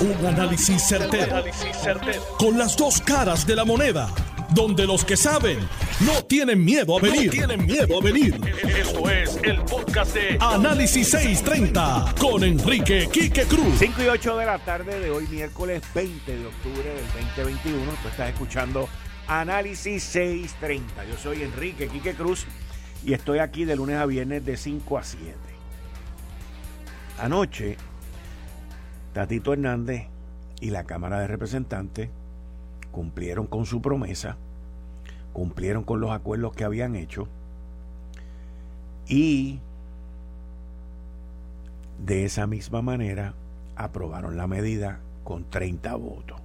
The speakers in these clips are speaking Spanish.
Un análisis certero, Con las dos caras de la moneda. Donde los que saben no tienen miedo a venir. tienen miedo a venir. Esto es el podcast de Análisis 630 con Enrique Quique Cruz. 5 y 8 de la tarde de hoy, miércoles 20 de octubre del 2021. Tú estás escuchando Análisis 630. Yo soy Enrique Quique Cruz y estoy aquí de lunes a viernes de 5 a 7. Anoche Tatito Hernández y la Cámara de Representantes cumplieron con su promesa, cumplieron con los acuerdos que habían hecho y de esa misma manera aprobaron la medida con 30 votos.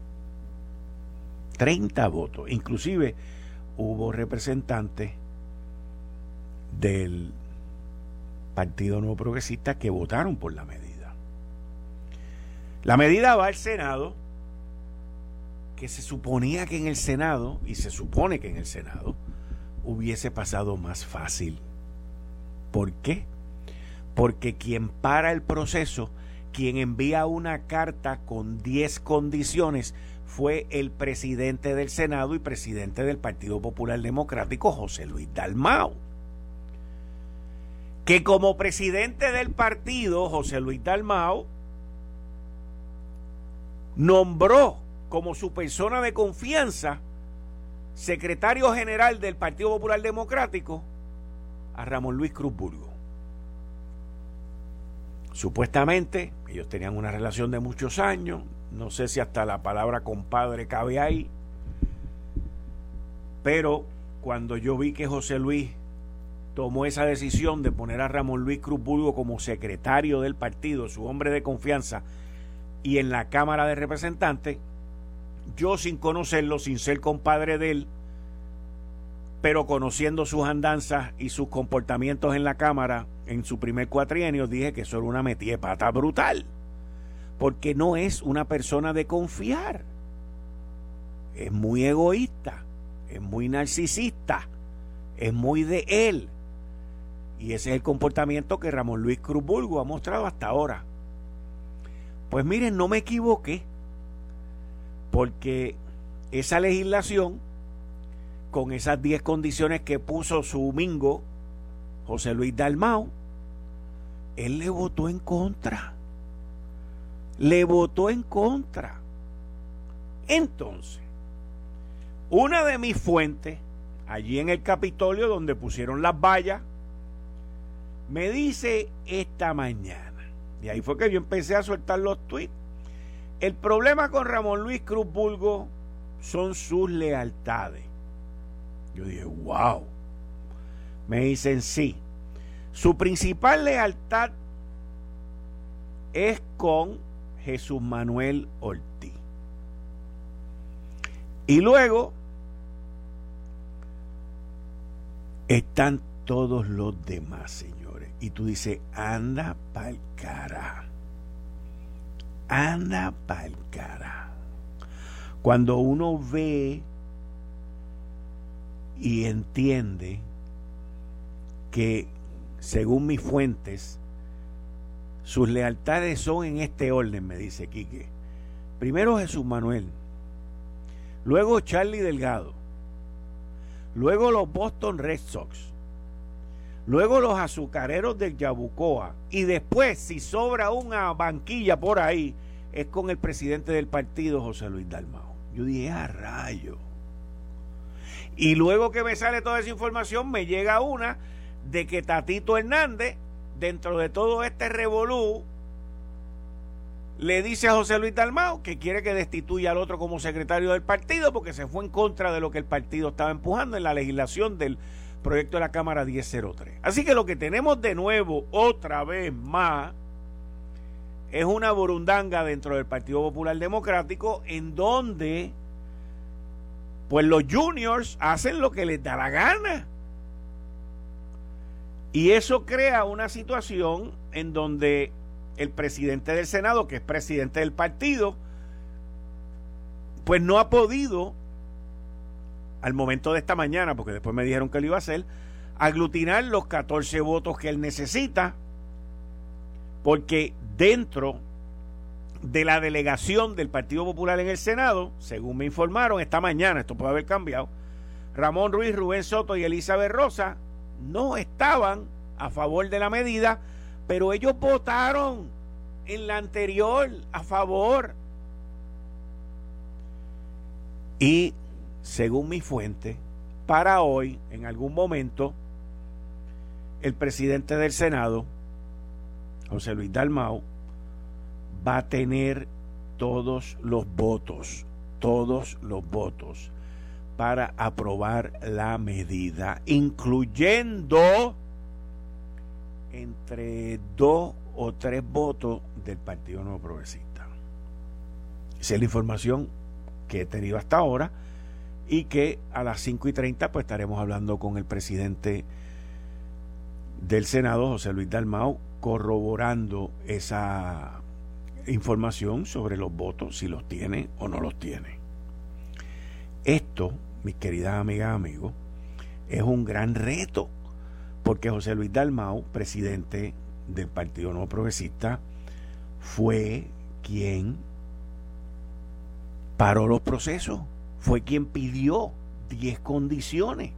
30 votos. Inclusive hubo representantes del Partido Nuevo Progresista que votaron por la medida. La medida va al Senado, que se suponía que en el Senado, y se supone que en el Senado, hubiese pasado más fácil. ¿Por qué? Porque quien para el proceso, quien envía una carta con 10 condiciones, fue el presidente del Senado y presidente del Partido Popular Democrático, José Luis Dalmau. Que como presidente del partido, José Luis Dalmau, nombró como su persona de confianza secretario general del Partido Popular Democrático a Ramón Luis Cruz Burgo. Supuestamente ellos tenían una relación de muchos años, no sé si hasta la palabra compadre cabe ahí, pero cuando yo vi que José Luis tomó esa decisión de poner a Ramón Luis Cruz Burgo como secretario del partido, su hombre de confianza, y en la Cámara de Representantes, yo sin conocerlo, sin ser compadre de él, pero conociendo sus andanzas y sus comportamientos en la Cámara en su primer cuatrienio, dije que eso era una metida pata brutal. Porque no es una persona de confiar. Es muy egoísta, es muy narcisista, es muy de él. Y ese es el comportamiento que Ramón Luis Cruz Burgo ha mostrado hasta ahora. Pues miren, no me equivoqué, porque esa legislación, con esas 10 condiciones que puso su mingo, José Luis Dalmau, él le votó en contra. Le votó en contra. Entonces, una de mis fuentes, allí en el Capitolio donde pusieron las vallas, me dice esta mañana, y ahí fue que yo empecé a soltar los tweets. El problema con Ramón Luis Cruz Bulgo son sus lealtades. Yo dije, wow. Me dicen sí. Su principal lealtad es con Jesús Manuel Ortiz. Y luego están todos los demás, señores y tú dices, anda pa'l cara. Anda pa'l cara. Cuando uno ve y entiende que, según mis fuentes, sus lealtades son en este orden, me dice Quique. Primero Jesús Manuel, luego Charlie Delgado, luego los Boston Red Sox, luego los azucareros del Yabucoa y después, si sobra una banquilla por ahí, es con el presidente del partido, José Luis Dalmao. Yo dije, a rayo. Y luego que me sale toda esa información, me llega una de que Tatito Hernández, dentro de todo este revolú, le dice a José Luis Dalmao que quiere que destituya al otro como secretario del partido porque se fue en contra de lo que el partido estaba empujando en la legislación del proyecto de la Cámara 1003. Así que lo que tenemos de nuevo, otra vez más, es una burundanga dentro del Partido Popular Democrático en donde pues los juniors hacen lo que les da la gana. Y eso crea una situación en donde el presidente del Senado, que es presidente del partido, pues no ha podido al momento de esta mañana, porque después me dijeron que lo iba a hacer, aglutinar los 14 votos que él necesita, porque dentro de la delegación del Partido Popular en el Senado, según me informaron esta mañana, esto puede haber cambiado, Ramón Ruiz, Rubén Soto y Elizabeth Rosa no estaban a favor de la medida, pero ellos votaron en la anterior a favor. Y según mi fuente, para hoy, en algún momento, el presidente del Senado, José Luis Dalmau, va a tener todos los votos, todos los votos para aprobar la medida, incluyendo entre dos o tres votos del Partido Nuevo Progresista. Esa es la información que he tenido hasta ahora y que a las 5 y 30 pues estaremos hablando con el presidente del Senado, José Luis Dalmau, corroborando esa información sobre los votos, si los tiene o no los tiene. Esto, mis queridas amigas amigos, es un gran reto, porque José Luis Dalmau, presidente del Partido No Progresista, fue quien paró los procesos, fue quien pidió 10 condiciones.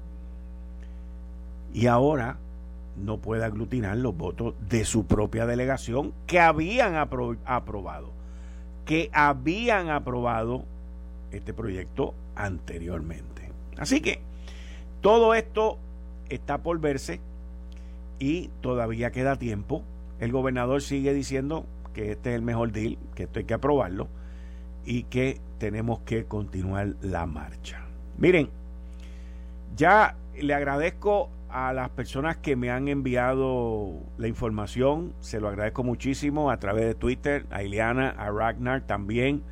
Y ahora no puede aglutinar los votos de su propia delegación que habían aprobado, que habían aprobado este proyecto anteriormente. Así que todo esto está por verse y todavía queda tiempo. El gobernador sigue diciendo que este es el mejor deal, que esto hay que aprobarlo y que tenemos que continuar la marcha. Miren, ya le agradezco a las personas que me han enviado la información, se lo agradezco muchísimo a través de Twitter, a Ileana, a Ragnar también.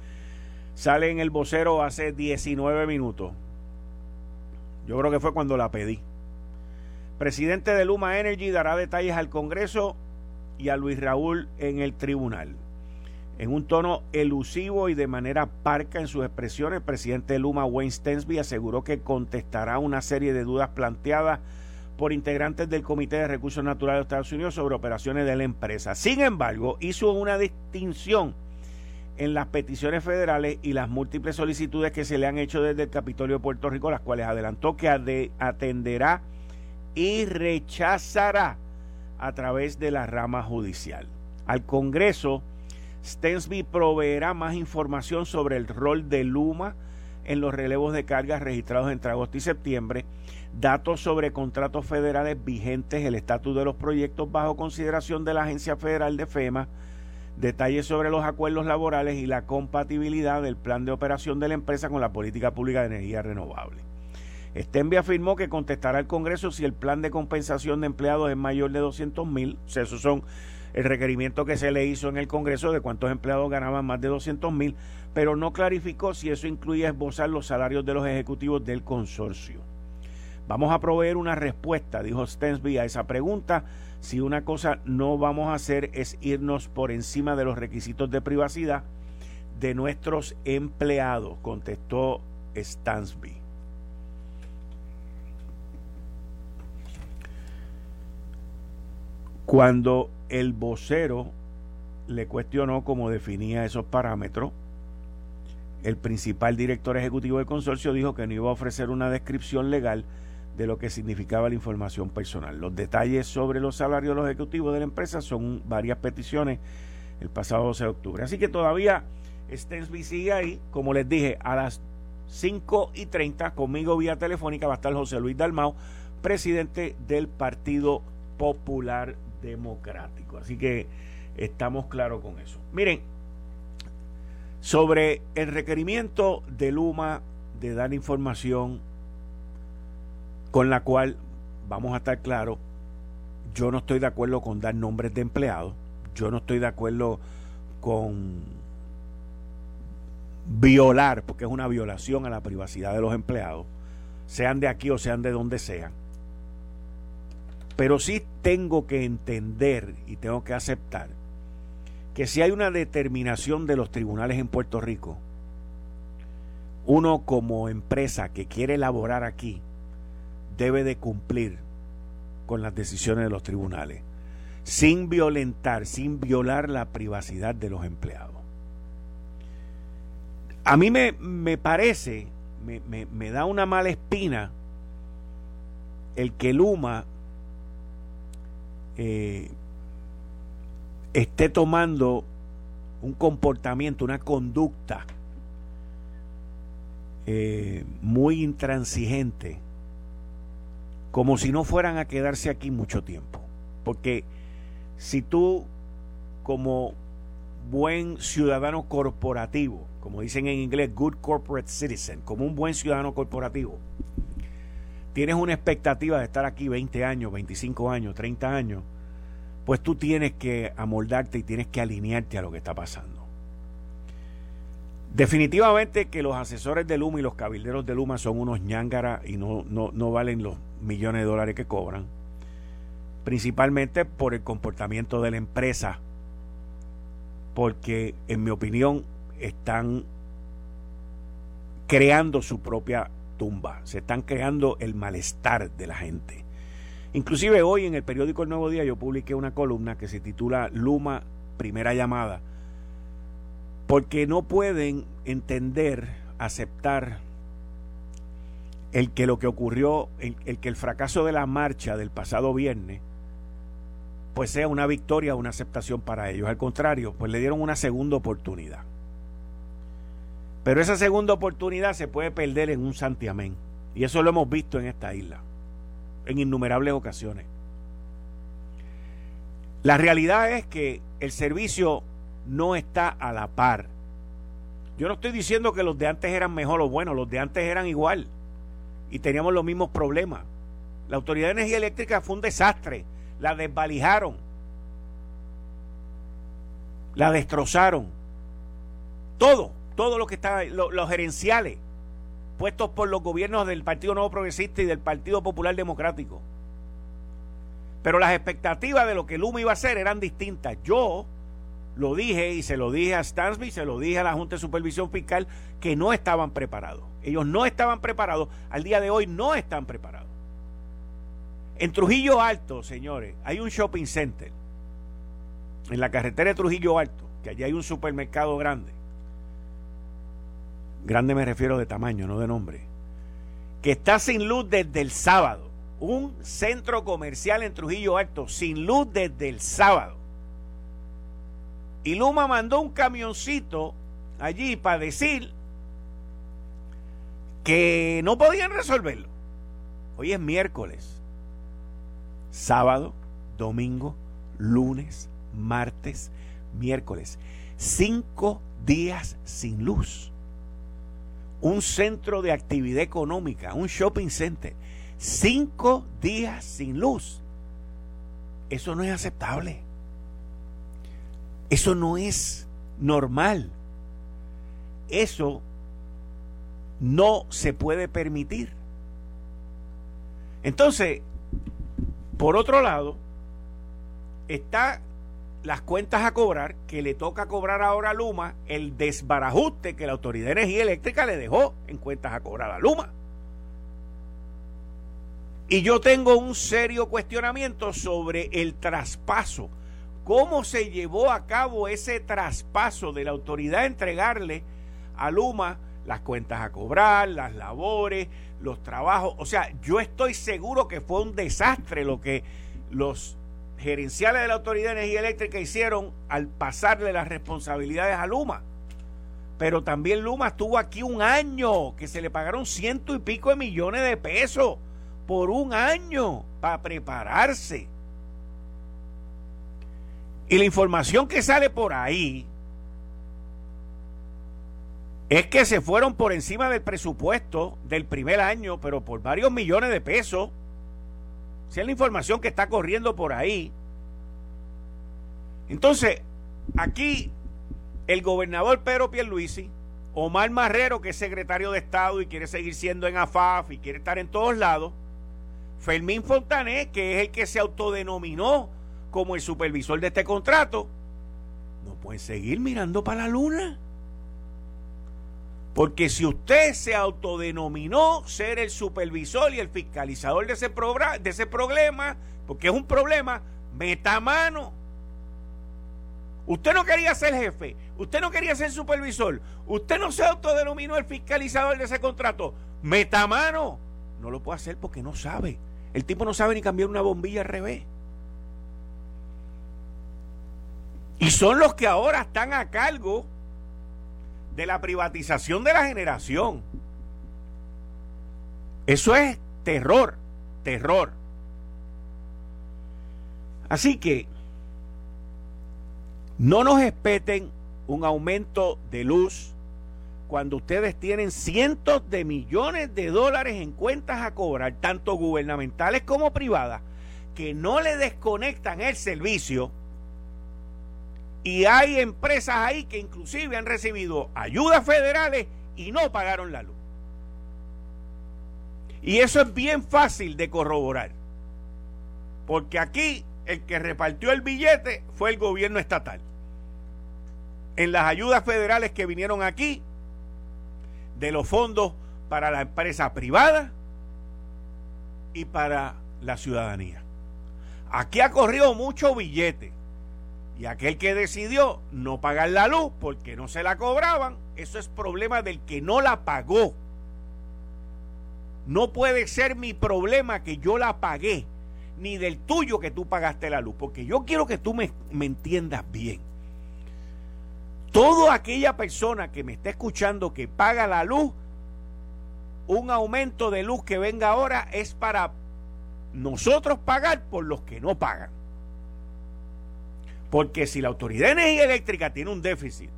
Sale en el vocero hace 19 minutos. Yo creo que fue cuando la pedí. Presidente de Luma Energy dará detalles al Congreso y a Luis Raúl en el tribunal. En un tono elusivo y de manera parca en sus expresiones, el presidente de Luma, Wayne Stensby, aseguró que contestará una serie de dudas planteadas por integrantes del Comité de Recursos Naturales de Estados Unidos sobre operaciones de la empresa. Sin embargo, hizo una distinción en las peticiones federales y las múltiples solicitudes que se le han hecho desde el Capitolio de Puerto Rico, las cuales adelantó que atenderá y rechazará a través de la rama judicial. Al Congreso, Stensby proveerá más información sobre el rol de Luma en los relevos de cargas registrados entre agosto y septiembre, datos sobre contratos federales vigentes, el estatus de los proyectos bajo consideración de la Agencia Federal de FEMA, detalles sobre los acuerdos laborales y la compatibilidad del plan de operación de la empresa con la política pública de energía renovable. Stenby afirmó que contestará al Congreso si el plan de compensación de empleados es mayor de 200 mil. Esos son el requerimiento que se le hizo en el Congreso de cuántos empleados ganaban más de 200 mil, pero no clarificó si eso incluía esbozar los salarios de los ejecutivos del consorcio. Vamos a proveer una respuesta, dijo Stensby, a esa pregunta. Si una cosa no vamos a hacer es irnos por encima de los requisitos de privacidad de nuestros empleados, contestó Stansby. Cuando el vocero le cuestionó cómo definía esos parámetros, el principal director ejecutivo del consorcio dijo que no iba a ofrecer una descripción legal de lo que significaba la información personal. Los detalles sobre los salarios de los ejecutivos de la empresa son varias peticiones el pasado 12 de octubre. Así que todavía Stensby sigue ahí. Como les dije, a las 5 y 30 conmigo vía telefónica va a estar José Luis Dalmau, presidente del Partido Popular Democrático. Así que estamos claros con eso. Miren, sobre el requerimiento de Luma de dar información con la cual, vamos a estar claros, yo no estoy de acuerdo con dar nombres de empleados, yo no estoy de acuerdo con violar, porque es una violación a la privacidad de los empleados, sean de aquí o sean de donde sean. Pero sí tengo que entender y tengo que aceptar que si hay una determinación de los tribunales en Puerto Rico, uno como empresa que quiere elaborar aquí, debe de cumplir con las decisiones de los tribunales, sin violentar, sin violar la privacidad de los empleados. a mí me, me parece, me, me, da una mala espina el que Luma eh, esté tomando un comportamiento, una conducta eh, muy intransigente, como si no fueran a quedarse aquí mucho tiempo. Porque si tú, como buen ciudadano corporativo, como dicen en inglés, good corporate citizen, como un buen ciudadano corporativo, tienes una expectativa de estar aquí 20 años, 25 años, 30 años, pues tú tienes que amoldarte y tienes que alinearte a lo que está pasando. Definitivamente que los asesores de Luma y los cabilderos de Luma son unos ñángaras y no, no, no valen los millones de dólares que cobran, principalmente por el comportamiento de la empresa, porque en mi opinión están creando su propia tumba, se están creando el malestar de la gente. Inclusive hoy en el periódico El Nuevo Día yo publiqué una columna que se titula Luma Primera Llamada, porque no pueden entender, aceptar el que lo que ocurrió, el, que el fracaso de la marcha del pasado viernes, pues sea una victoria o una aceptación para ellos. Al contrario, pues le dieron una segunda oportunidad. Pero esa segunda oportunidad se puede perder en un santiamén. Y eso lo hemos visto en esta isla, en innumerables ocasiones. La realidad es que el servicio no está a la par. Yo no estoy diciendo que los de antes eran mejor o buenos, los de antes eran igual y teníamos los mismos problemas. La Autoridad de Energía Eléctrica fue un desastre, la desvalijaron, la destrozaron. Todo, todo lo que está, los gerenciales puestos por los gobiernos del Partido Nuevo Progresista y del Partido Popular Democrático. Pero las expectativas de lo que Luma iba a hacer eran distintas. Yo lo dije y se lo dije a Stansby, se lo dije a la Junta de Supervisión Fiscal, que no estaban preparados. Ellos no estaban preparados, al día de hoy no están preparados. En Trujillo Alto, señores, hay un shopping center, en la carretera de Trujillo Alto, que allí hay un supermercado grande. Grande me refiero de tamaño, no de nombre. Que está sin luz desde el sábado. Un centro comercial en Trujillo Alto sin luz desde el sábado y Luma mandó un camioncito allí para decir que no podían resolverlo. Hoy es miércoles, sábado, domingo, lunes, martes, miércoles. Cinco días sin luz. Un centro de actividad económica, un shopping center. Cinco días sin luz. Eso no es aceptable. Eso no es normal. Eso no se puede permitir. Entonces, por otro lado, está las cuentas a cobrar, que le toca cobrar ahora a Luma, el desbarajuste que la Autoridad de Energía Eléctrica le dejó en cuentas a cobrar a Luma. Y yo tengo un serio cuestionamiento sobre el traspaso cómo se llevó a cabo ese traspaso de la autoridad a entregarle a Luma las cuentas a cobrar, las labores, los trabajos. O sea, yo estoy seguro que fue un desastre lo que los gerenciales de la Autoridad de Energía Eléctrica hicieron al pasarle las responsabilidades a Luma. Pero también Luma estuvo aquí un año, que se le pagaron ciento y pico de millones de pesos por un año para prepararse. Y la información que sale por ahí es que se fueron por encima del presupuesto del primer año, pero por varios millones de pesos. Esa es la información que está corriendo por ahí. Entonces, aquí el gobernador Pedro Pierluisi, Omar Marrero, que es secretario de Estado y quiere seguir siendo en AFAF y quiere estar en todos lados, Fermín Fontané, que es el que se autodenominó como el supervisor de este contrato, no pueden seguir mirando para la luna. Porque si usted se autodenominó ser el supervisor y el fiscalizador de ese, problema, porque es un problema, meta mano. Usted no quería ser jefe, usted no quería ser supervisor, usted no se autodenominó el fiscalizador de ese contrato. Meta mano. No lo puede hacer porque no sabe. El tipo no sabe ni cambiar una bombilla al revés. Y son los que ahora están a cargo de la privatización de la generación. Eso es terror, terror. Así que no nos espeten un aumento de luz cuando ustedes tienen cientos de millones de dólares en cuentas a cobrar, tanto gubernamentales como privadas, que no le desconectan el servicio. Y hay empresas ahí que inclusive han recibido ayudas federales y no pagaron la luz. Y eso es bien fácil de corroborar. Porque aquí el que repartió el billete fue el gobierno estatal. En las ayudas federales que vinieron aquí, de los fondos para la empresa privada y para la ciudadanía. Aquí ha corrido mucho billete. Y aquel que decidió no pagar la luz porque no se la cobraban, eso es problema del que no la pagó. No puede ser mi problema que yo la pagué ni del tuyo que tú pagaste la luz, porque yo quiero que tú me, entiendas bien. Toda aquella persona que me está escuchando que paga la luz, un aumento de luz que venga ahora es para nosotros pagar por los que no pagan. Porque si la Autoridad de Energía Eléctrica tiene un déficit,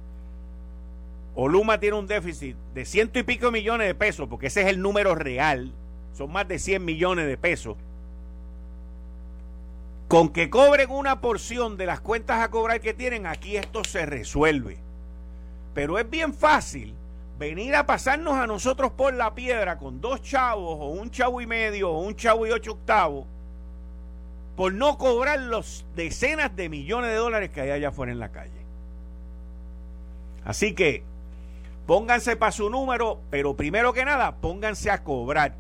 o Luma tiene un déficit de ciento y pico millones de pesos, porque ese es el número real, son más de 100 millones de pesos, con que cobren una porción de las cuentas a cobrar que tienen, aquí esto se resuelve. Pero es bien fácil venir a pasarnos a nosotros por la piedra con dos chavos o un chavo y medio o un chavo y ocho octavos por no cobrar los decenas de millones de dólares que hay allá afuera en la calle. Así que pónganse para su número, pero primero que nada, pónganse a cobrar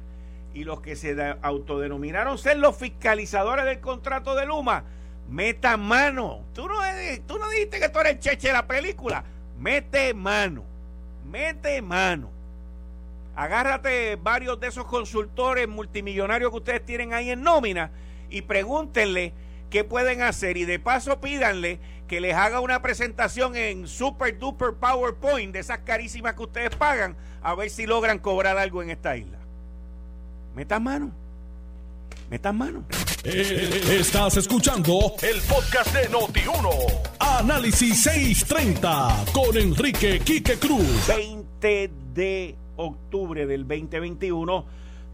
y los que se autodenominaron ser los fiscalizadores del contrato de Luma, meta mano. Tú no, tú no dijiste que tú eres el cheche de la película. Mete mano. Mete mano. Agárrate varios de esos consultores multimillonarios que ustedes tienen ahí en nómina y pregúntenle qué pueden hacer y de paso pídanle que les haga una presentación en super duper PowerPoint de esas carísimas que ustedes pagan a ver si logran cobrar algo en esta isla. Metan mano. Metan mano. Eh, estás escuchando el podcast de Noti1. Análisis 630 con Enrique Quique Cruz. 20 de octubre del 2021.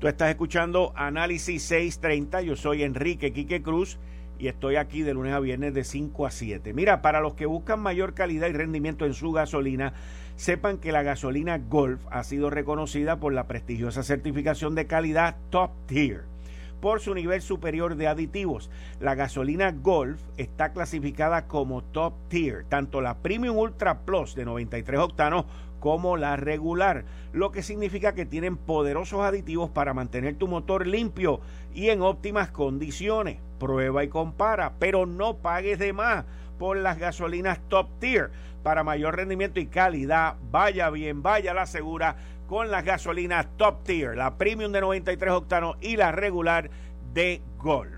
Tú estás escuchando Análisis 630. Yo soy Enrique Quique Cruz y estoy aquí de lunes a viernes de 5 a 7. Mira, para los que buscan mayor calidad y rendimiento en su gasolina, sepan que la gasolina Golf ha sido reconocida por la prestigiosa certificación de calidad Top Tier por su nivel superior de aditivos. La gasolina Golf está clasificada como Top Tier, tanto la Premium Ultra Plus de 93 octanos como la regular, lo que significa que tienen poderosos aditivos para mantener tu motor limpio y en óptimas condiciones. Prueba y compara, pero no pagues de más por las gasolinas top tier. Para mayor rendimiento y calidad, vaya bien, vaya la segura con las gasolinas top tier, la premium de 93 octanos y la regular de Golf.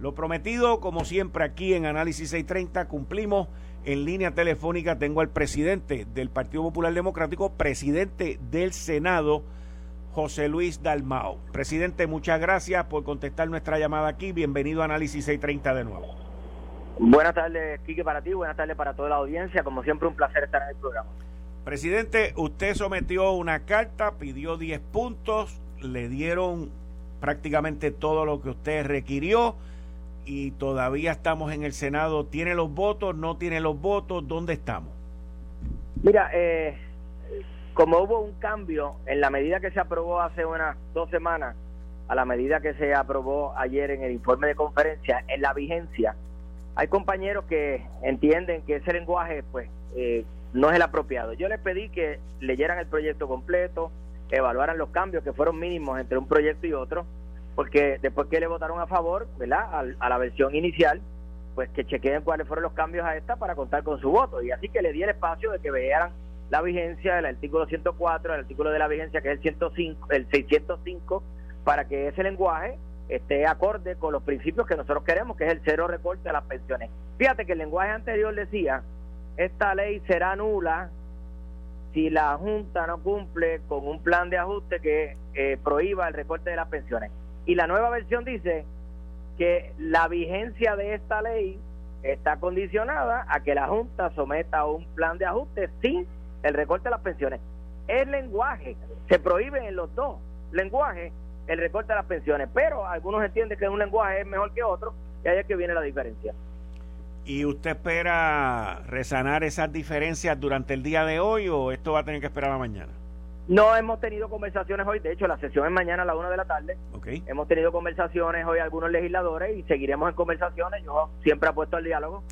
Lo prometido, como siempre, aquí en Análisis 630, cumplimos. En línea telefónica tengo al presidente del Partido Popular Democrático, presidente del Senado, José Luis Dalmao. Presidente, muchas gracias por contestar nuestra llamada aquí. Bienvenido a Análisis 630 de nuevo. Buenas tardes, Quique, para ti, buenas tardes para toda la audiencia. Como siempre, un placer estar en el programa. Presidente, usted sometió una carta, pidió 10 puntos, le dieron prácticamente todo lo que usted requirió y todavía estamos en el Senado. ¿Tiene los votos? ¿No tiene los votos? ¿Dónde estamos? Mira, eh, como hubo un cambio en la medida que se aprobó hace unas dos semanas, a la medida que se aprobó ayer en el informe de conferencia, en la vigencia, hay compañeros que entienden que ese lenguaje pues eh, no es el apropiado. Yo les pedí que leyeran el proyecto completo, evaluaran los cambios que fueron mínimos entre un proyecto y otro, porque después que le votaron a favor, ¿verdad? A, la versión inicial, pues que chequeen cuáles fueron los cambios a esta para contar con su voto. Y así que le di el espacio de que vean la vigencia del artículo 104, el artículo de la vigencia que es el 105, el 605, para que ese lenguaje esté acorde con los principios que nosotros queremos, que es el cero recorte de las pensiones. Fíjate que el lenguaje anterior decía, esta ley será nula si la Junta no cumple con un plan de ajuste que eh, prohíba el recorte de las pensiones. Y la nueva versión dice que la vigencia de esta ley está condicionada a que la Junta someta un plan de ajuste sin el recorte de las pensiones. El lenguaje, se prohíbe en los dos lenguajes el recorte de las pensiones, pero algunos entienden que un lenguaje es mejor que otro y ahí es que viene la diferencia. ¿Y usted espera resanar esas diferencias durante el día de hoy o esto va a tener que esperar a mañana? No hemos tenido conversaciones hoy, de hecho la sesión es mañana a la una de la tarde. Okay. Hemos tenido conversaciones hoy algunos legisladores y seguiremos en conversaciones. Yo siempre apuesto al diálogo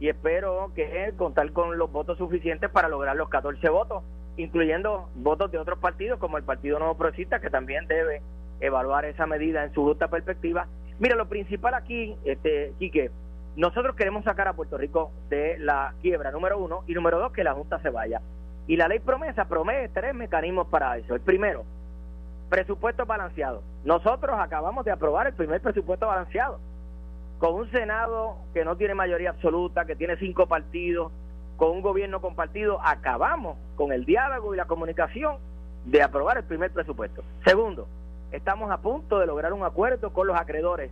y espero que contar con los votos suficientes para lograr los 14 votos, incluyendo votos de otros partidos como el Partido Nuevo Progresista que también debe evaluar esa medida en su justa perspectiva. Mira, lo principal aquí, este, Quique, nosotros queremos sacar a Puerto Rico de la quiebra, número uno, y número dos, que la Junta se vaya. Y la ley promesa promete tres mecanismos para eso. El primero, presupuesto balanceado. Nosotros acabamos de aprobar el primer presupuesto balanceado, con un Senado que no tiene mayoría absoluta, que tiene cinco partidos, con un gobierno compartido, acabamos con el diálogo y la comunicación de aprobar el primer presupuesto. Segundo, estamos a punto de lograr un acuerdo con los acreedores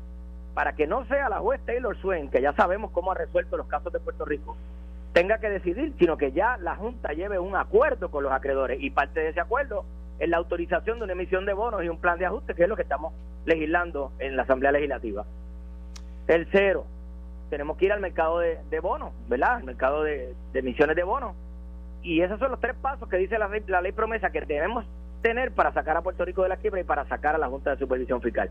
para que no sea la juez Taylor Swain, que ya sabemos cómo ha resuelto los casos de Puerto Rico, tenga que decidir, sino que ya la Junta lleve un acuerdo con los acreedores y parte de ese acuerdo es la autorización de una emisión de bonos y un plan de ajuste, que es lo que estamos legislando en la Asamblea Legislativa. Tercero, tenemos que ir al mercado de, bonos, ¿verdad? Al mercado de, emisiones de bonos. Y esos son los tres pasos que dice la la ley promesa que debemos tener para sacar a Puerto Rico de la quiebra y para sacar a la Junta de Supervisión Fiscal.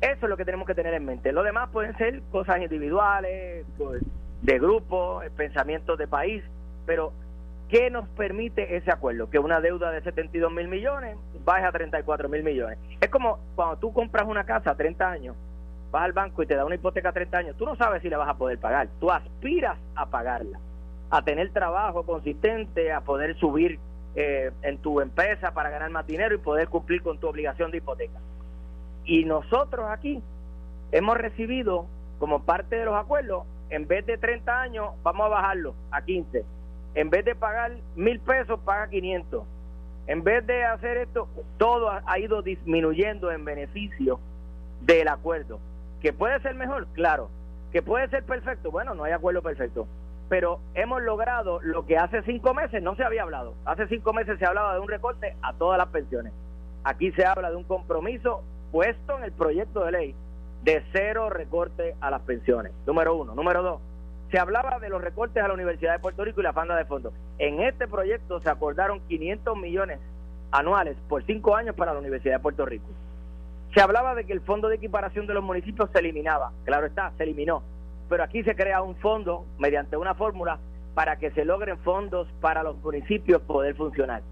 Eso es lo que tenemos que tener en mente. Lo demás pueden ser cosas individuales, pues, de grupo, eh, pensamientos de país, pero ¿qué nos permite ese acuerdo? Que una deuda de 72 mil millones baje a 34 mil millones. Es como cuando tú compras una casa a 30 años, vas al banco y te da una hipoteca a 30 años, tú no sabes si la vas a poder pagar, tú aspiras a pagarla, a tener trabajo consistente, a poder subir eh, en tu empresa para ganar más dinero y poder cumplir con tu obligación de hipoteca. Y nosotros aquí hemos recibido como parte de los acuerdos, en vez de 30 años, vamos a bajarlo a 15. En vez de pagar mil pesos, paga 500. En vez de hacer esto, todo ha ido disminuyendo en beneficio del acuerdo. ¿Que puede ser mejor? Claro. ¿Que puede ser perfecto? Bueno, no hay acuerdo perfecto. Pero hemos logrado lo que hace cinco meses no se había hablado. Hace cinco meses se hablaba de un recorte a todas las pensiones. Aquí se habla de un compromiso puesto en el proyecto de ley de cero recorte a las pensiones. Número uno. Número dos. Se hablaba de los recortes a la Universidad de Puerto Rico y la fanda de fondos. En este proyecto se acordaron 500 millones anuales por cinco años para la Universidad de Puerto Rico. Se hablaba de que el fondo de equiparación de los municipios se eliminaba. Claro está, se eliminó. Pero aquí se crea un fondo mediante una fórmula para que se logren fondos para los municipios poder funcionar.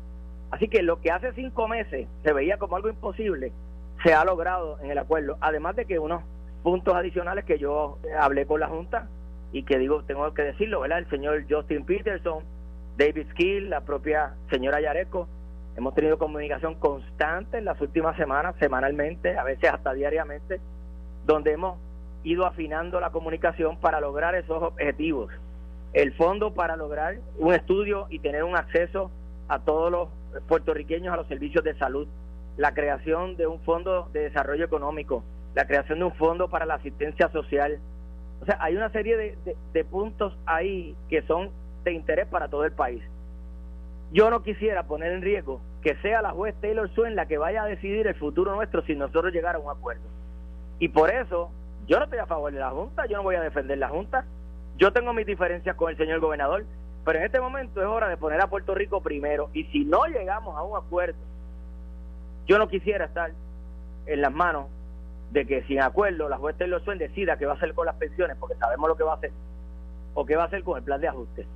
Así que lo que hace cinco meses se veía como algo imposible, se ha logrado en el acuerdo. Además de que unos puntos adicionales que yo hablé con la Junta y que digo, tengo que decirlo, ¿verdad? El señor Justin Peterson, David Skill, la propia señora Yareco, hemos tenido comunicación constante en las últimas semanas, semanalmente, a veces hasta diariamente, donde hemos ido afinando la comunicación para lograr esos objetivos. El fondo para lograr un estudio y tener un acceso a todos los puertorriqueños a los servicios de salud la creación de un fondo de desarrollo económico, la creación de un fondo para la asistencia social. O sea, hay una serie de, puntos ahí que son de interés para todo el país. Yo no quisiera poner en riesgo que sea la juez Taylor Swain la que vaya a decidir el futuro nuestro si nosotros llegara a un acuerdo. Y por eso, yo no estoy a favor de la Junta, yo no voy a defender la Junta. Yo tengo mis diferencias con el señor gobernador, pero en este momento es hora de poner a Puerto Rico primero. Y si no llegamos a un acuerdo yo no quisiera estar en las manos de que sin acuerdo la juez Taylor Swain decida qué va a hacer con las pensiones, porque sabemos lo que va a hacer, o qué va a hacer con el plan de ajuste.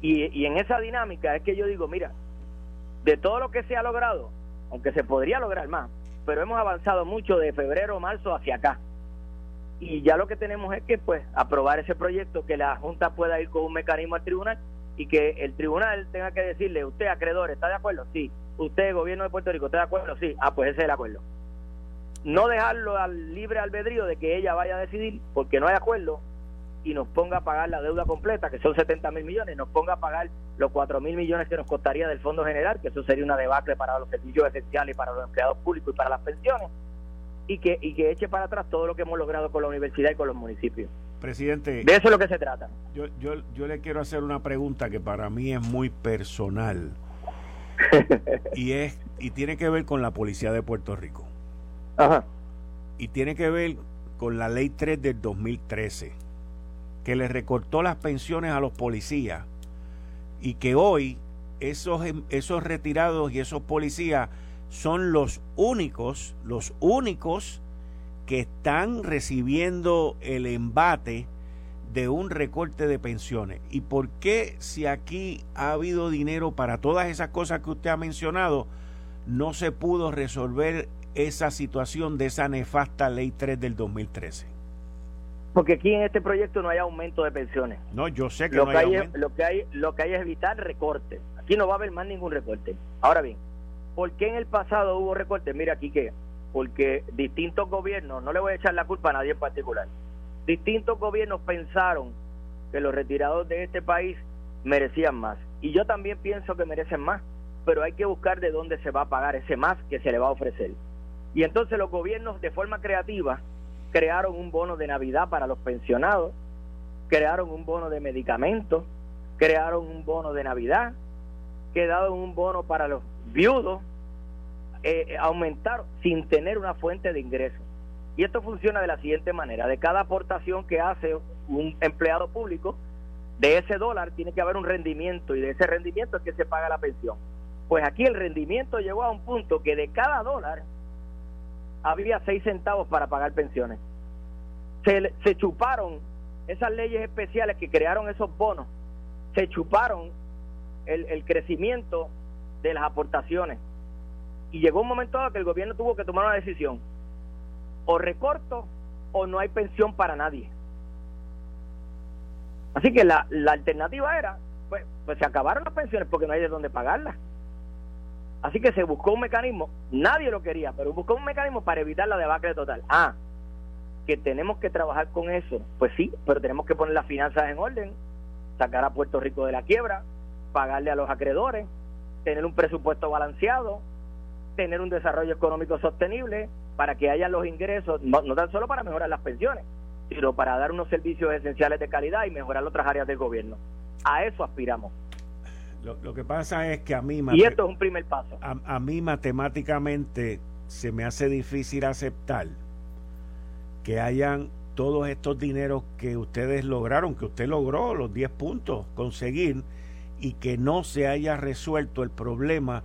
Y, en esa dinámica es que yo digo, mira, de todo lo que se ha logrado, aunque se podría lograr más, pero hemos avanzado mucho de febrero, marzo hacia acá. y ya lo que tenemos es que pues aprobar ese proyecto, que la Junta pueda ir con un mecanismo al tribunal y que el tribunal tenga que decirle, usted acreedor, ¿está de acuerdo? Sí. Usted, gobierno de Puerto Rico, ¿está de acuerdo? Sí. Ah, pues ese es el acuerdo. No dejarlo al libre albedrío de que ella vaya a decidir porque no hay acuerdo y nos ponga a pagar la deuda completa, que son 70 mil millones, nos ponga a pagar los 4 mil millones que nos costaría del Fondo General, que eso sería una debacle para los servicios esenciales, para los empleados públicos y para las pensiones, y que, y que eche para atrás todo lo que hemos logrado con la universidad y con los municipios. Presidente. De eso es lo que se trata. Yo, yo, yo le quiero hacer una pregunta que para mí es muy personal. y es y tiene que ver con la policía de Puerto Rico. Ajá. Y tiene que ver con la ley 3 del 2013 que le recortó las pensiones a los policías y que hoy esos, em, esos retirados y esos policías son los únicos, los únicos que están recibiendo el embate de un recorte de pensiones. ¿Y por qué si aquí ha habido dinero para todas esas cosas que usted ha mencionado, no se pudo resolver esa situación de esa nefasta ley 3 del 2013? Porque aquí en este proyecto no hay aumento de pensiones. No, yo sé que lo no que hay, lo que hay lo que hay es evitar recortes. Aquí no va a haber más ningún recorte. Ahora bien, ¿por qué en el pasado hubo recortes? Mira aquí que porque distintos gobiernos, no le voy a echar la culpa a nadie en particular. Distintos gobiernos pensaron que los retirados de este país merecían más. Y yo también pienso que merecen más, pero hay que buscar de dónde se va a pagar ese más que se le va a ofrecer. Y entonces los gobiernos de forma creativa crearon un bono de Navidad para los pensionados, crearon un bono de medicamentos, crearon un bono de Navidad, crearon un bono para los viudos, eh, aumentaron sin tener una fuente de ingresos. Y esto funciona de la siguiente manera, de cada aportación que hace un empleado público, de ese dólar tiene que haber un rendimiento y de ese rendimiento es que se paga la pensión. Pues aquí el rendimiento llegó a un punto que de cada dólar había seis centavos para pagar pensiones. Se, se chuparon esas leyes especiales que crearon esos bonos, se chuparon el crecimiento de las aportaciones. Y llegó un momento dado que el gobierno tuvo que tomar una decisión. O recorto o no hay pensión para nadie. Así que la, la alternativa era, pues, pues se acabaron las pensiones porque no hay de dónde pagarlas. Así que se buscó un mecanismo, nadie lo quería, pero buscó un mecanismo para evitar la debacle total. Ah, que tenemos que trabajar con eso, pues sí, pero tenemos que poner las finanzas en orden, sacar a Puerto Rico de la quiebra, pagarle a los acreedores, tener un presupuesto balanceado, tener un desarrollo económico sostenible para que haya los ingresos, no, no tan solo para mejorar las pensiones, sino para dar unos servicios esenciales de calidad y mejorar otras áreas del gobierno. A eso aspiramos. Lo, lo, que pasa es que a mí... Y esto es un primer paso. A, a, mí matemáticamente se me hace difícil aceptar que hayan todos estos dineros que ustedes lograron, que usted logró los 10 puntos conseguir y que no se haya resuelto el problema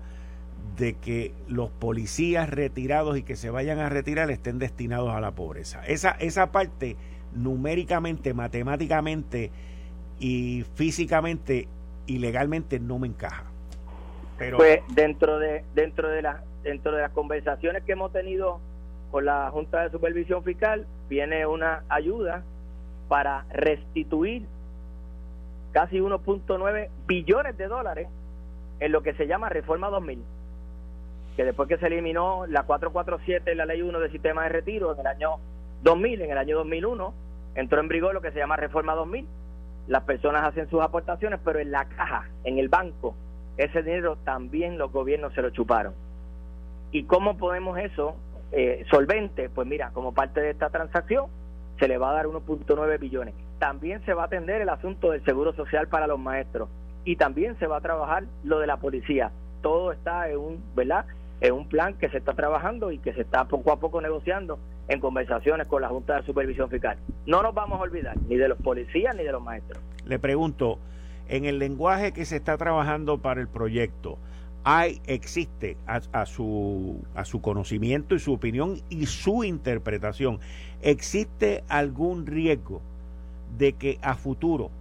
de que los policías retirados y que se vayan a retirar estén destinados a la pobreza. Esa, esa parte numéricamente, matemáticamente y físicamente y legalmente no me encaja. Pero pues dentro de dentro de las dentro de las conversaciones que hemos tenido con la Junta de Supervisión Fiscal viene una ayuda para restituir casi 1.9 billones de dólares en lo que se llama Reforma 2000, que después que se eliminó la 447 la Ley 1 del Sistema de Retiro en el año 2000, en el año 2001 entró en vigor lo que se llama Reforma 2000 las personas hacen sus aportaciones, pero en la caja, en el banco, ese dinero también los gobiernos se lo chuparon. ¿Y cómo podemos eso eh, solvente? Pues mira, como parte de esta transacción se le va a dar 1.9 billones. También se va a atender el asunto del seguro social para los maestros y también se va a trabajar lo de la policía. Todo está en un, ¿verdad? En un plan que se está trabajando y que se está poco a poco negociando en conversaciones con la Junta de Supervisión Fiscal. No nos vamos a olvidar ni de los policías ni de los maestros. Le pregunto, en el lenguaje que se está trabajando para el proyecto, hay, existe a, a, su, a su conocimiento y su opinión y su interpretación, ¿existe algún riesgo de que a futuro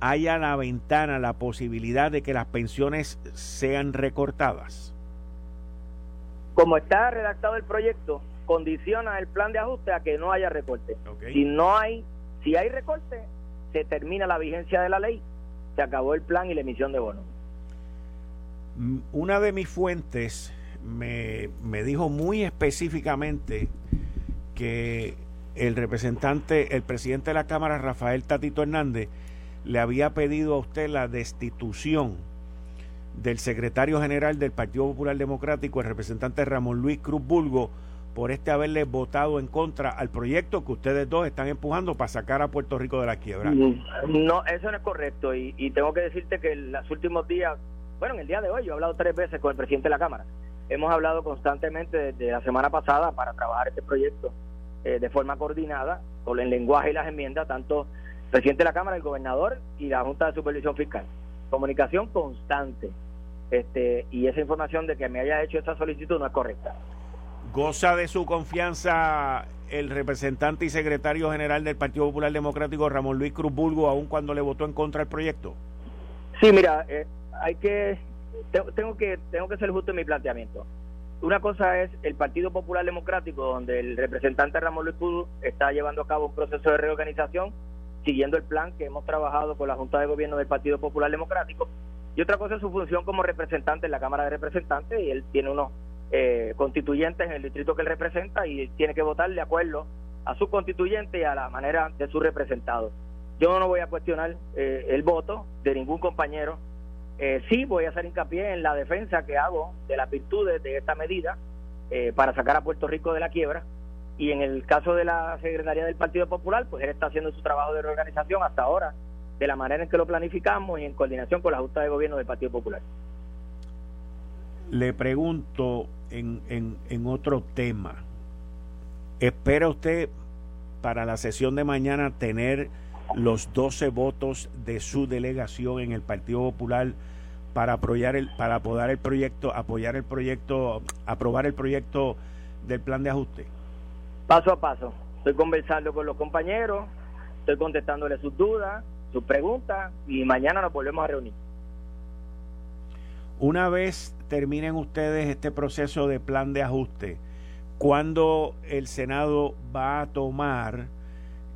haya la ventana, la posibilidad de que las pensiones sean recortadas? Como está redactado el proyecto, condiciona el plan de ajuste a que no haya recorte. Si no hay, si hay recorte, se termina la vigencia de la ley, se acabó el plan y la emisión de bonos. Mm, una de mis fuentes me, me dijo muy específicamente que el representante, el presidente de la Cámara, Rafael Tatito Hernández, le había pedido a usted la destitución del secretario general del Partido Popular Democrático, el representante Ramón Luis Cruz Bulgo, por este haberle votado en contra al proyecto que ustedes dos están empujando para sacar a Puerto Rico de la quiebra. Mm, no, eso no es correcto y, tengo que decirte que en los últimos días, bueno, en el día de hoy yo he hablado tres veces con el presidente de la Cámara. Hemos hablado constantemente desde la semana pasada para trabajar este proyecto eh, de forma coordinada con el lenguaje y las enmiendas, tanto el presidente de la Cámara, el gobernador y la Junta de Supervisión Fiscal. Comunicación constante. Este, y esa información de que me haya hecho esa solicitud no es correcta. ¿Goza de su confianza el representante y secretario general del Partido Popular Democrático, Ramón Luis Cruz Bulgo, aun cuando le votó en contra del proyecto? Sí, mira, eh, hay que tengo que tengo que ser justo en mi planteamiento. Una cosa es el Partido Popular Democrático, donde el representante Ramón Luis Pudo está llevando a cabo un proceso de reorganización siguiendo el plan que hemos trabajado con la Junta de Gobierno del Partido Popular Democrático. Y otra cosa es su función como representante en la Cámara de Representantes y él tiene unos eh, constituyentes en el distrito que él representa y tiene que votar de acuerdo a su constituyente y a la manera de su representado. Yo no voy a cuestionar eh, el voto de ningún compañero eh, sí voy a hacer hincapié en la defensa que hago de las virtudes de esta medida eh, para sacar a Puerto Rico de la quiebra. Y en el caso de la Secretaría del Partido Popular, pues él está haciendo su trabajo de reorganización hasta ahora, de la manera en que lo planificamos y en coordinación con la Junta de Gobierno del Partido Popular. Le pregunto en, en, en otro tema. ¿Espera usted para la sesión de mañana tener los 12 votos de su delegación en el Partido Popular para apoyar el para apoyar el proyecto, apoyar el proyecto, aprobar el proyecto del plan de ajuste? Paso a paso. Estoy conversando con los compañeros, estoy contestándole sus dudas, sus preguntas y mañana nos volvemos a reunir. Una vez terminen ustedes este proceso de plan de ajuste, ¿cuándo el Senado va a tomar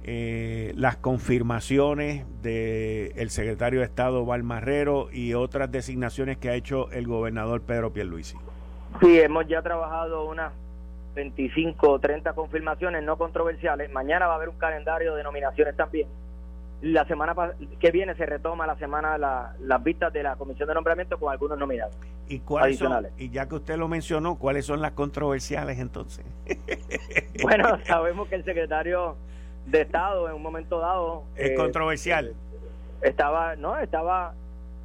eh, las confirmaciones del el secretario de Estado Valmarrero y otras designaciones que ha hecho el gobernador Pedro Pierluisi. Sí, hemos ya trabajado unas 25 o 30 confirmaciones no controversiales. Mañana va a haber un calendario de nominaciones también. La semana que viene se retoma la semana las vistas de la comisión de nombramiento con algunos nominados. ¿Y adicionales. y ya que usted lo mencionó, ¿cuáles son las controversiales entonces? bueno, sabemos que el secretario de Estado en un momento dado. Es eh, controversial. Estaba, no, estaba,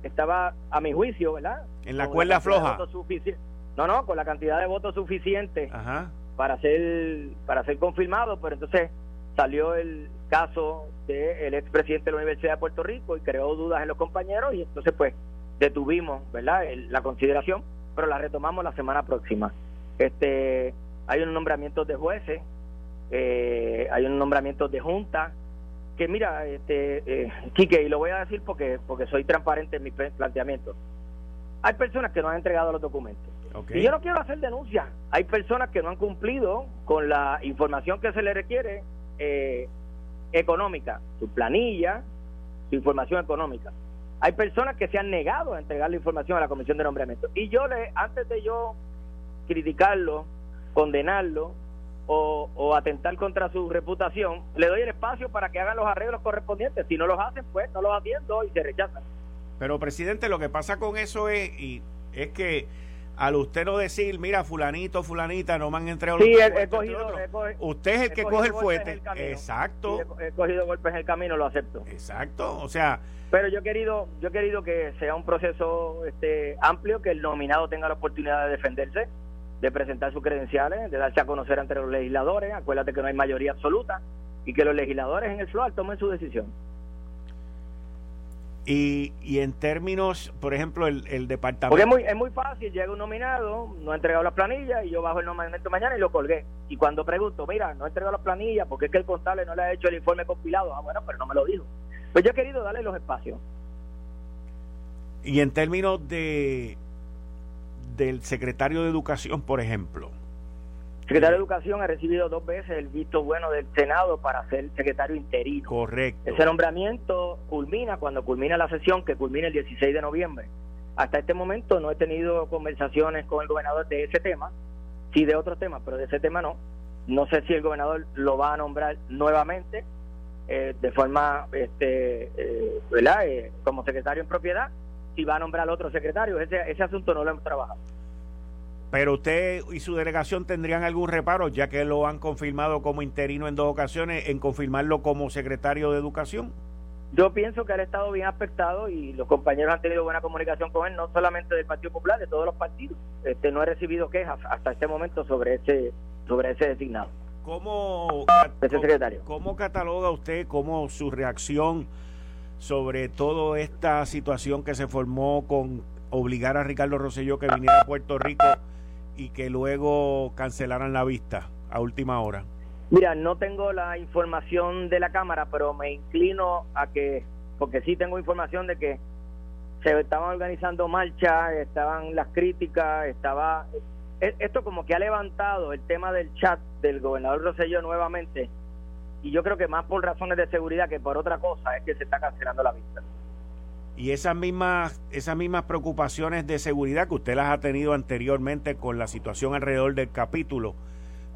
estaba a mi juicio, ¿verdad? En la cuerda floja. No, no, con la cantidad de votos suficiente para ser para ser confirmado, pero entonces salió el caso del expresidente de la Universidad de Puerto Rico y creó dudas en los compañeros y entonces pues detuvimos, ¿verdad? la consideración, pero la retomamos la semana próxima. Este, hay un nombramiento de jueces eh, hay un nombramiento de junta, que mira, este, eh, Quique, y lo voy a decir porque, porque soy transparente en mi planteamiento, hay personas que no han entregado los documentos. Y yo no quiero hacer denuncias. Hay personas que no han cumplido con la información que se le requiere eh, económica, su planilla, su información económica. Hay personas que se han negado a entregar la información a la Comisión de Nombramiento. Y yo, le, antes de yo criticarlo, condenarlo, o, atentar contra su reputación, le doy el espacio para que hagan los arreglos correspondientes. Si no los hacen, pues no los atiendo y se rechazan. Pero, presidente, lo que pasa con eso es, y es que al usted no decir, mira, fulanito, fulanita, no me han entregado sí, he, cogido, usted es el que coge el fuerte. Exacto. he, cogido golpes en el camino, lo acepto. Exacto, o sea... Pero yo he querido, yo he querido que sea un proceso este amplio, que el nominado tenga la oportunidad de defenderse de presentar sus credenciales, de darse a conocer ante los legisladores. Acuérdate que no hay mayoría absoluta y que los legisladores en el FLOAR tomen su decisión. Y, y en términos, por ejemplo, el, el departamento... Porque es muy, es muy fácil, llega un nominado, no ha entregado las planillas y yo bajo el nombramiento mañana y lo colgué. Y cuando pregunto, mira, no ha entregado las planillas porque es que el contable no le ha hecho el informe compilado. Ah, bueno, pero no me lo dijo. Pues yo he querido darle los espacios. Y en términos de del secretario de Educación, por ejemplo, secretario de Educación ha recibido dos veces el visto bueno del Senado para ser secretario interino. Correcto. Ese nombramiento culmina cuando culmina la sesión, que culmina el 16 de noviembre. Hasta este momento no he tenido conversaciones con el gobernador de ese tema, sí de otros temas, pero de ese tema no. No sé si el gobernador lo va a nombrar nuevamente eh, de forma, este, eh, ¿verdad? Eh, como secretario en propiedad, si va a nombrar otro secretario. Ese, ese asunto no lo hemos trabajado. Pero usted y su delegación tendrían algún reparo, ya que lo han confirmado como interino en dos ocasiones, en confirmarlo como secretario de Educación. Yo pienso que él ha estado bien afectado y los compañeros han tenido buena comunicación con él, no solamente del Partido Popular, de todos los partidos. Este, no he recibido quejas hasta este momento sobre ese, sobre ese designado. ¿Cómo, ese secretario. ¿Cómo cataloga usted cómo su reacción sobre toda esta situación que se formó con obligar a Ricardo Rosselló que viniera a Puerto Rico y que luego cancelaran la vista a última hora? Mira, no tengo la información de la Cámara, pero me inclino a que, porque sí tengo información de que se estaban organizando marchas, estaban las críticas, estaba... E, esto como que ha levantado el tema del chat del gobernador Rosselló nuevamente, y yo creo que más por razones de seguridad que por otra cosa es que se está cancelando la vista. Y esas mismas, esas mismas preocupaciones de seguridad que usted las ha tenido anteriormente con la situación alrededor del capítulo,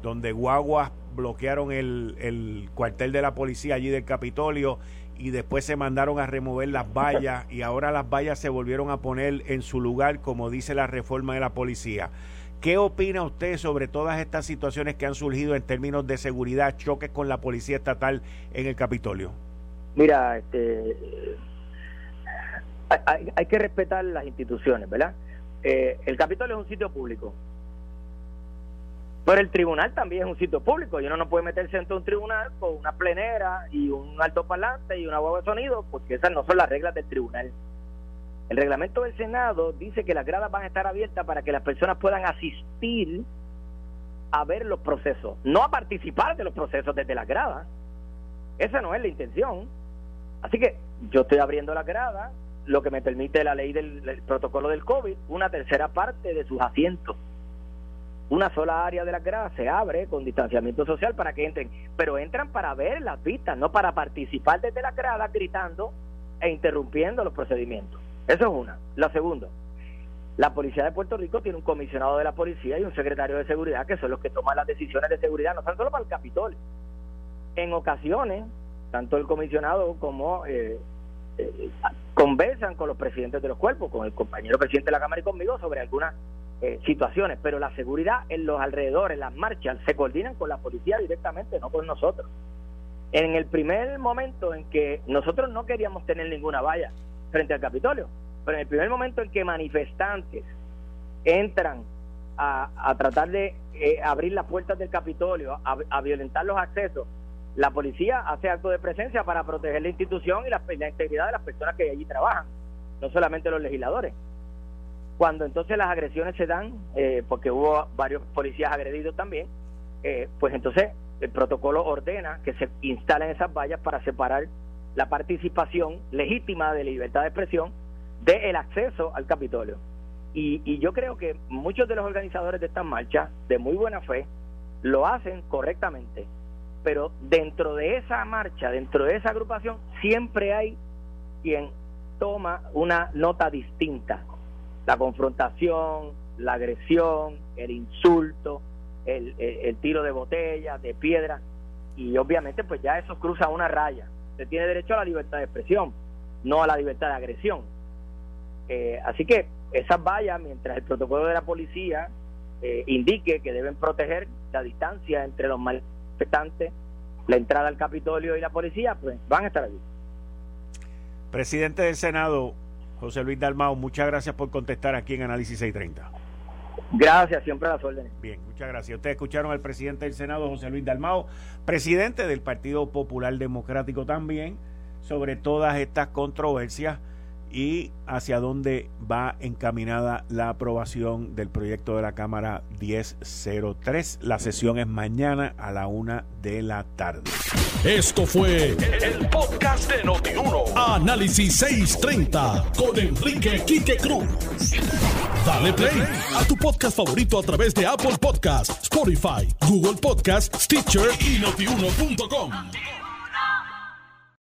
donde guaguas bloquearon el, el cuartel de la policía allí del Capitolio y después se mandaron a remover las vallas y ahora las vallas se volvieron a poner en su lugar como dice la reforma de la policía. ¿Qué opina usted sobre todas estas situaciones que han surgido en términos de seguridad, choques con la policía estatal en el Capitolio? Mira, este, hay, que respetar las instituciones, ¿verdad? Eh, el Capitolio es un sitio público. Pero el tribunal también es un sitio público y uno no puede meterse en un tribunal con una plenera y un alto parlante y una huevo de sonido porque esas no son las reglas del tribunal. El reglamento del Senado dice que las gradas van a estar abiertas para que las personas puedan asistir a ver los procesos, no a participar de los procesos desde las gradas. Esa no es la intención. Así que yo estoy abriendo las gradas, lo que me permite la ley del, protocolo del COVID, una tercera parte de sus asientos. Una sola área de la gradas se abre con distanciamiento social para que entren, pero entran para ver las vistas, no para participar desde la grada gritando e interrumpiendo los procedimientos. Eso es una. La segunda, la policía de Puerto Rico tiene un comisionado de la policía y un secretario de seguridad que son los que toman las decisiones de seguridad, no solo para el Capitolio. En ocasiones, tanto el comisionado como eh, eh, conversan con los presidentes de los cuerpos, con el compañero presidente de la Cámara y conmigo sobre algunas eh, situaciones, pero la seguridad en los alrededores, las marchas, se coordinan con la policía directamente, no con nosotros. En el primer momento en que nosotros no queríamos tener ninguna valla frente al Capitolio, pero en el primer momento en que manifestantes entran a, tratar de eh, abrir las puertas del Capitolio, a violentar los accesos, la policía hace acto de presencia para proteger la institución y la, integridad de las personas que allí trabajan, no solamente los legisladores. Cuando entonces las agresiones se dan, eh, porque hubo varios policías agredidos también, eh, pues entonces el protocolo ordena que se instalen esas vallas para separar la participación legítima de libertad de expresión del acceso al Capitolio. Y, y yo creo que muchos de los organizadores de estas marchas, de muy buena fe, lo hacen correctamente pero dentro de esa marcha, dentro de esa agrupación, siempre hay quien toma una nota distinta. La confrontación, la agresión, el insulto, el, tiro de botella, de piedra, y obviamente pues ya eso cruza una raya. Se tiene derecho a la libertad de expresión, no a la libertad de agresión. Eh, así que esas vallas, mientras el protocolo de la policía eh, indique que deben proteger la distancia entre los manifestantes, la entrada al Capitolio y la policía, pues van a estar allí. Presidente del Senado, José Luis Dalmao, muchas gracias por contestar aquí en Análisis 630. Gracias, siempre a las órdenes. Bien, muchas gracias. Ustedes escucharon al presidente del Senado, José Luis Dalmao, presidente del Partido Popular Democrático también, sobre todas estas controversias y hacia dónde va encaminada la aprobación del proyecto de la Cámara 1003. La sesión es mañana a la una de la tarde. Esto fue el, podcast de Notiuno. Análisis 630 con Enrique Quique Cruz. Dale play a tu podcast favorito a través de Apple Podcasts, Spotify, Google Podcasts, Stitcher y notiuno.com.